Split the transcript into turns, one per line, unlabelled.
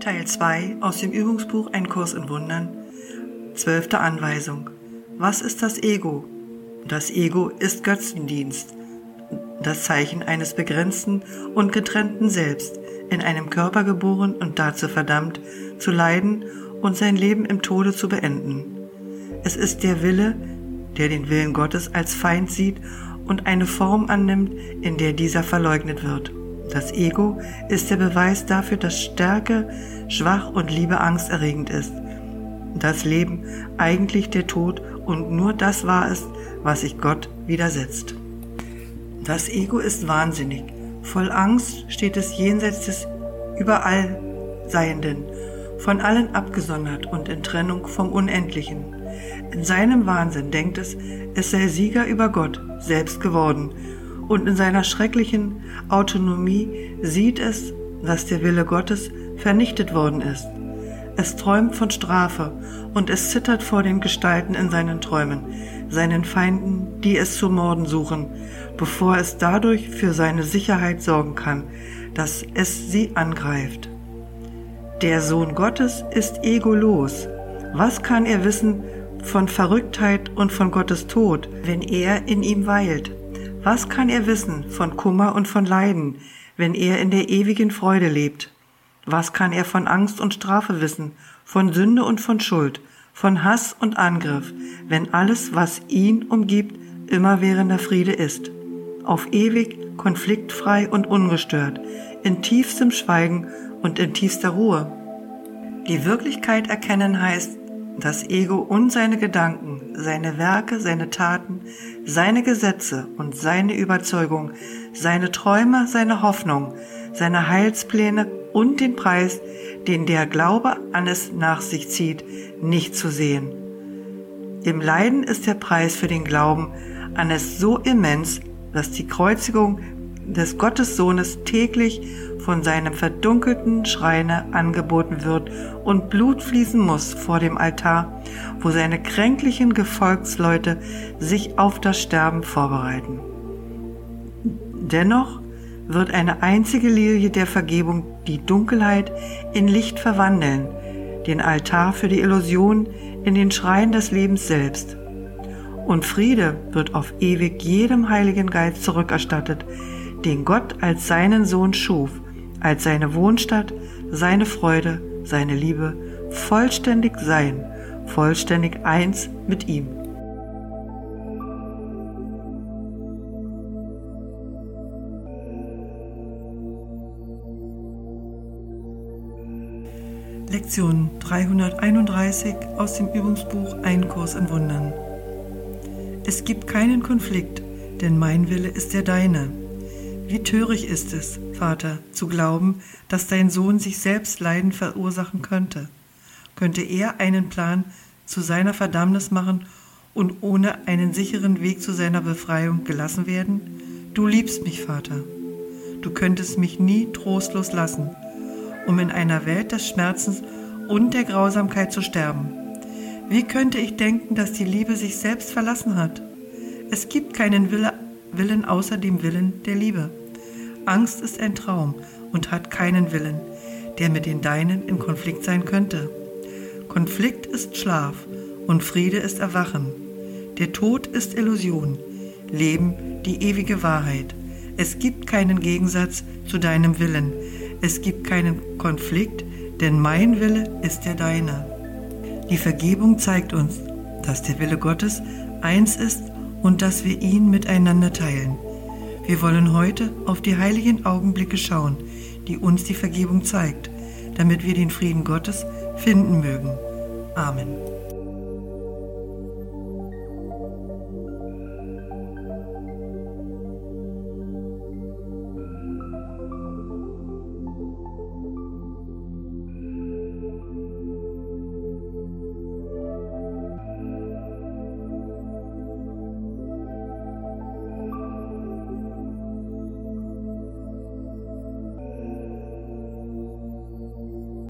Teil 2 aus dem Übungsbuch Ein Kurs in Wundern. Zwölfte Anweisung. Was ist das Ego? Das Ego ist Götzendienst, das Zeichen eines begrenzten und getrennten Selbst, in einem Körper geboren und dazu verdammt, zu leiden und sein Leben im Tode zu beenden. Es ist der Wille, der den Willen Gottes als Feind sieht und eine Form annimmt, in der dieser verleugnet wird. Das Ego ist der Beweis dafür, dass Stärke schwach und Liebe angsterregend ist. Das Leben eigentlich der Tod und nur das wahr ist, was sich Gott widersetzt. Das Ego ist wahnsinnig. Voll Angst steht es jenseits des überall Seienden, von allen abgesondert und in Trennung vom Unendlichen. In seinem Wahnsinn denkt es, es sei Sieger über Gott selbst geworden und in seiner schrecklichen Autonomie sieht es, dass der Wille Gottes vernichtet worden ist. Es träumt von Strafe und es zittert vor den Gestalten in seinen Träumen, seinen Feinden, die es zu morden suchen, bevor es dadurch für seine Sicherheit sorgen kann, dass es sie angreift. Der Sohn Gottes ist egolos. Was kann er wissen von Verrücktheit und von Gottes Tod, wenn er in ihm weilt? Was kann er wissen von Kummer und von Leiden, wenn er in der ewigen Freude lebt? Was kann er von Angst und Strafe wissen, von Sünde und von Schuld, von Hass und Angriff, wenn alles, was ihn umgibt, immerwährender Friede ist? Auf ewig, konfliktfrei und ungestört, in tiefstem Schweigen und in tiefster Ruhe. Die Wirklichkeit erkennen heißt, das Ego und seine Gedanken, seine Werke, seine Taten, seine Gesetze und seine Überzeugung, seine Träume, seine Hoffnung, seine Heilspläne und den Preis, den der Glaube an es nach sich zieht, nicht zu sehen. Im Leiden ist der Preis für den Glauben an es so immens, dass die Kreuzigung des Gottessohnes täglich von seinem verdunkelten Schreine angeboten wird und Blut fließen muss vor dem Altar, wo seine kränklichen Gefolgsleute sich auf das Sterben vorbereiten. Dennoch wird eine einzige Lilie der Vergebung die Dunkelheit in Licht verwandeln, den Altar für die Illusion in den Schrein des Lebens selbst. Und Friede wird auf ewig jedem Heiligen Geist zurückerstattet, den Gott als seinen Sohn schuf, als seine Wohnstatt, seine Freude, seine Liebe, vollständig sein, vollständig eins mit ihm. Lektion 331 aus dem Übungsbuch Ein Kurs in Wundern. Es gibt keinen Konflikt, denn mein Wille ist der deine. Wie töricht ist es, Vater, zu glauben, dass dein Sohn sich selbst Leiden verursachen könnte. Könnte er einen Plan zu seiner Verdammnis machen und ohne einen sicheren Weg zu seiner Befreiung gelassen werden? Du liebst mich, Vater. Du könntest mich nie trostlos lassen, um in einer Welt des Schmerzens und der Grausamkeit zu sterben. Wie könnte ich denken, dass die Liebe sich selbst verlassen hat? Es gibt keinen Wille, Willen außer dem Willen der Liebe. Angst ist ein Traum und hat keinen Willen, der mit den Deinen in Konflikt sein könnte. Konflikt ist Schlaf und Friede ist Erwachen. Der Tod ist Illusion, Leben die ewige Wahrheit. Es gibt keinen Gegensatz zu deinem Willen. Es gibt keinen Konflikt, denn mein Wille ist der deine. Die Vergebung zeigt uns, dass der Wille Gottes eins ist und dass wir ihn miteinander teilen. Wir wollen heute auf die heiligen Augenblicke schauen, die uns die Vergebung zeigt, damit wir den Frieden Gottes finden mögen. Amen.